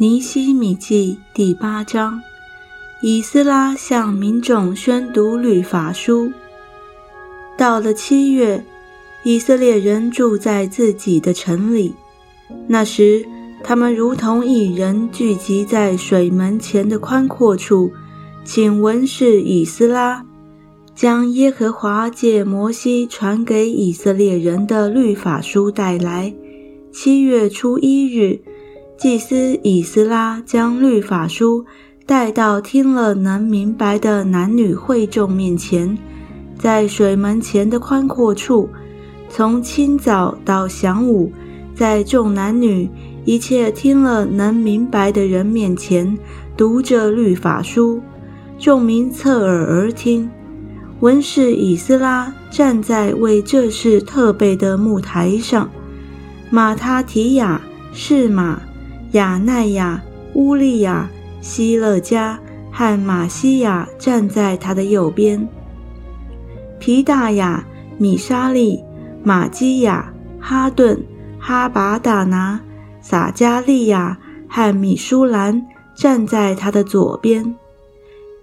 尼西米记第八章：以斯拉向民众宣读律法书。到了七月，以色列人住在自己的城里。那时，他们如同一人聚集在水门前的宽阔处，请文士以斯拉将耶和华借摩西传给以色列人的律法书带来。七月初一日。祭司以斯拉将律法书带到听了能明白的男女会众面前，在水门前的宽阔处，从清早到晌午，在众男女一切听了能明白的人面前读着律法书，众民侧耳而听。文士以斯拉站在为这事特备的木台上，马他提亚是马。亚奈亚、乌利亚、希勒加和马西亚站在他的右边。皮大雅、米沙利、马基亚、哈顿、哈拔达拿、撒加利亚和米舒兰站在他的左边。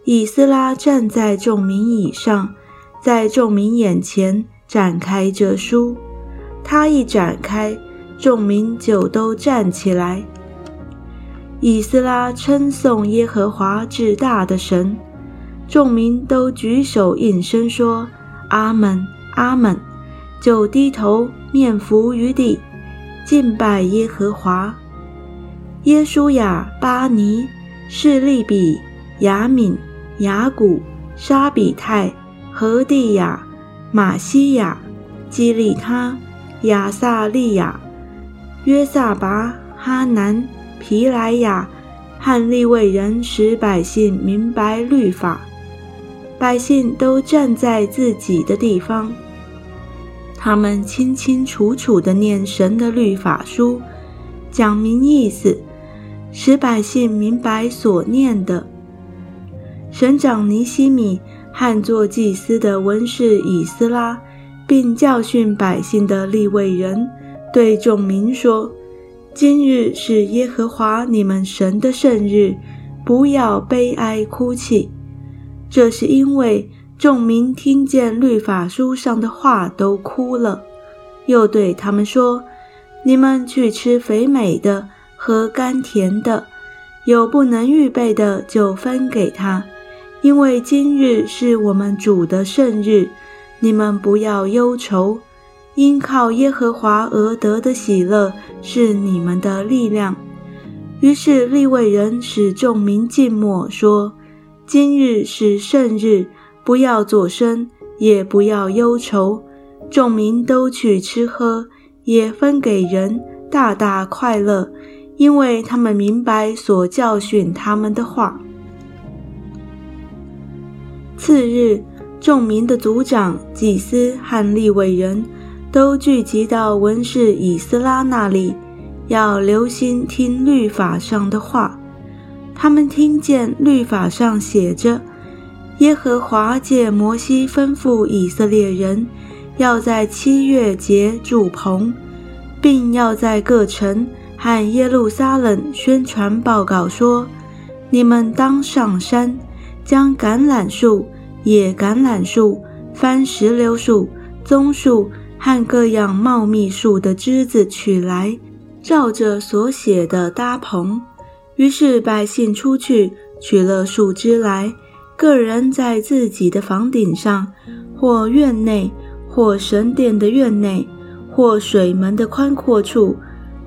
以斯拉站在众民以上，在众民眼前展开这书。他一展开，众民就都站起来。以斯拉称颂耶和华至大的神，众民都举手应声说：“阿门，阿门！”就低头面伏于地，敬拜耶和华。耶稣亚、巴尼、士利比、雅敏、雅古、沙比泰、何地亚、马西亚、基利他、亚萨利亚、约萨拔、哈南。皮莱亚汉利未人使百姓明白律法，百姓都站在自己的地方，他们清清楚楚地念神的律法书，讲明意思，使百姓明白所念的。省长尼西米和做祭司的文士以斯拉，并教训百姓的利未人，对众民说。今日是耶和华你们神的圣日，不要悲哀哭泣。这是因为众民听见律法书上的话都哭了。又对他们说：“你们去吃肥美的，喝甘甜的，有不能预备的就分给他，因为今日是我们主的圣日。你们不要忧愁。”因靠耶和华而得的喜乐是你们的力量。于是利未人使众民静默，说：“今日是圣日，不要作声，也不要忧愁。”众民都去吃喝，也分给人，大大快乐，因为他们明白所教训他们的话。次日，众民的族长、祭司和立委人。都聚集到文士以斯拉那里，要留心听律法上的话。他们听见律法上写着：耶和华借摩西吩咐以色列人，要在七月节筑棚，并要在各城和耶路撒冷宣传报告说：你们当上山，将橄榄树、野橄榄树、番石榴树、棕树。和各样茂密树的枝子取来，照着所写的搭棚。于是百姓出去取了树枝来，个人在自己的房顶上，或院内，或神殿的院内，或水门的宽阔处，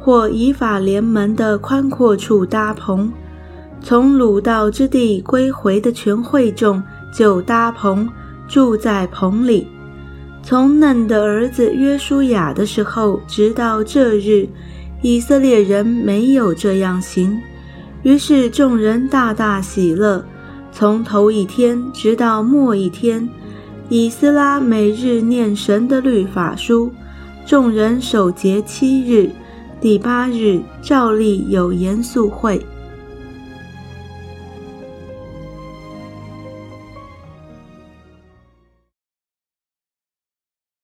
或以法连门的宽阔处搭棚。从鲁道之地归回的全会众就搭棚，住在棚里。从嫩的儿子约书亚的时候，直到这日，以色列人没有这样行。于是众人大大喜乐。从头一天直到末一天，以斯拉每日念神的律法书。众人守节七日，第八日照例有严肃会。